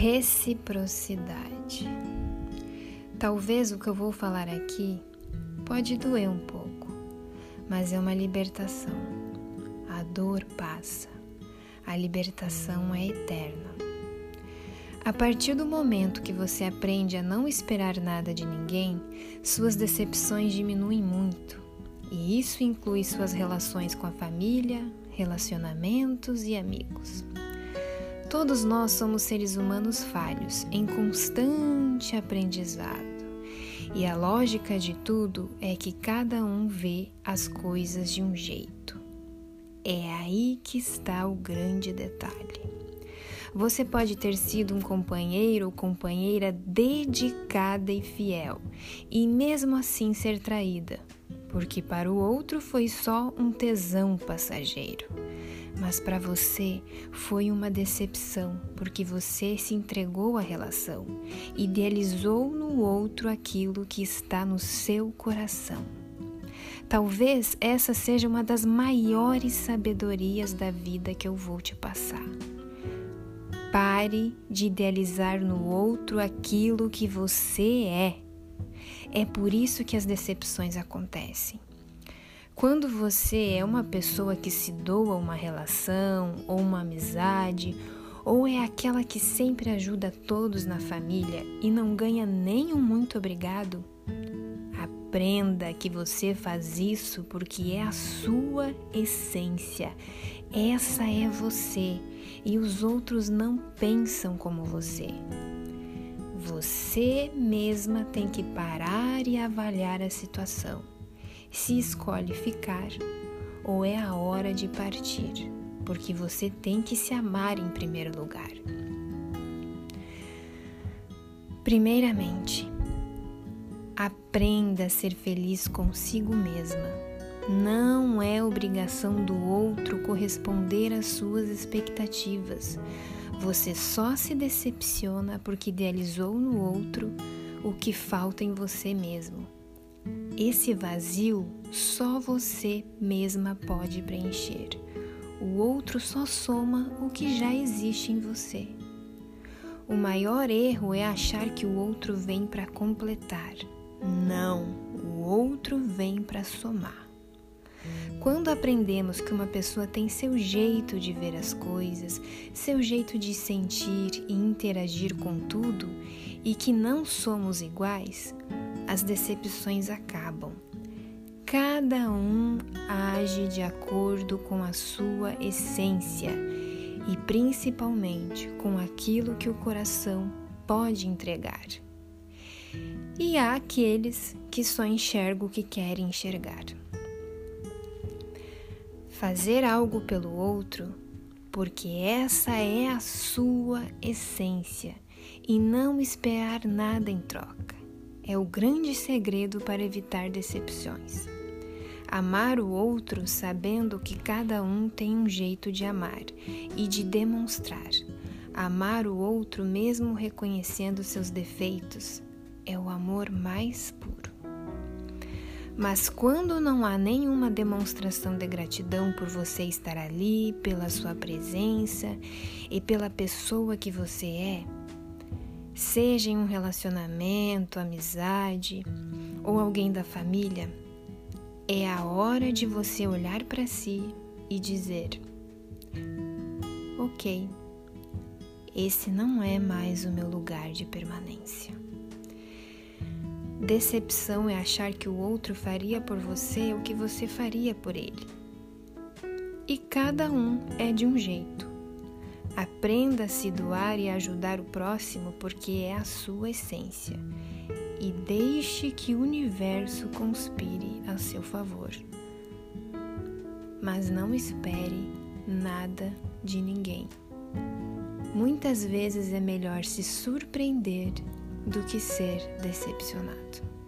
Reciprocidade. Talvez o que eu vou falar aqui pode doer um pouco, mas é uma libertação. A dor passa, a libertação é eterna. A partir do momento que você aprende a não esperar nada de ninguém, suas decepções diminuem muito. E isso inclui suas relações com a família, relacionamentos e amigos. Todos nós somos seres humanos falhos, em constante aprendizado. E a lógica de tudo é que cada um vê as coisas de um jeito. É aí que está o grande detalhe. Você pode ter sido um companheiro ou companheira dedicada e fiel, e mesmo assim ser traída, porque para o outro foi só um tesão passageiro. Mas para você foi uma decepção, porque você se entregou à relação, idealizou no outro aquilo que está no seu coração. Talvez essa seja uma das maiores sabedorias da vida que eu vou te passar. Pare de idealizar no outro aquilo que você é. É por isso que as decepções acontecem. Quando você é uma pessoa que se doa uma relação ou uma amizade, ou é aquela que sempre ajuda todos na família e não ganha nem um muito obrigado, aprenda que você faz isso porque é a sua essência. Essa é você e os outros não pensam como você. Você mesma tem que parar e avaliar a situação. Se escolhe ficar ou é a hora de partir, porque você tem que se amar em primeiro lugar. Primeiramente, aprenda a ser feliz consigo mesma não é obrigação do outro corresponder às suas expectativas. Você só se decepciona porque idealizou no outro o que falta em você mesmo. Esse vazio só você mesma pode preencher. O outro só soma o que já existe em você. O maior erro é achar que o outro vem para completar. Não, o outro vem para somar. Quando aprendemos que uma pessoa tem seu jeito de ver as coisas, seu jeito de sentir e interagir com tudo e que não somos iguais, as decepções acabam. Cada um age de acordo com a sua essência e principalmente com aquilo que o coração pode entregar. E há aqueles que só enxergam o que querem enxergar fazer algo pelo outro, porque essa é a sua essência e não esperar nada em troca. É o grande segredo para evitar decepções. Amar o outro sabendo que cada um tem um jeito de amar e de demonstrar. Amar o outro mesmo reconhecendo seus defeitos é o amor mais puro. Mas quando não há nenhuma demonstração de gratidão por você estar ali, pela sua presença e pela pessoa que você é, seja em um relacionamento, amizade ou alguém da família, é a hora de você olhar para si e dizer: Ok, esse não é mais o meu lugar de permanência. Decepção é achar que o outro faria por você o que você faria por ele. E cada um é de um jeito. Aprenda a se doar e ajudar o próximo porque é a sua essência. E deixe que o universo conspire a seu favor. Mas não espere nada de ninguém. Muitas vezes é melhor se surpreender do que ser decepcionado.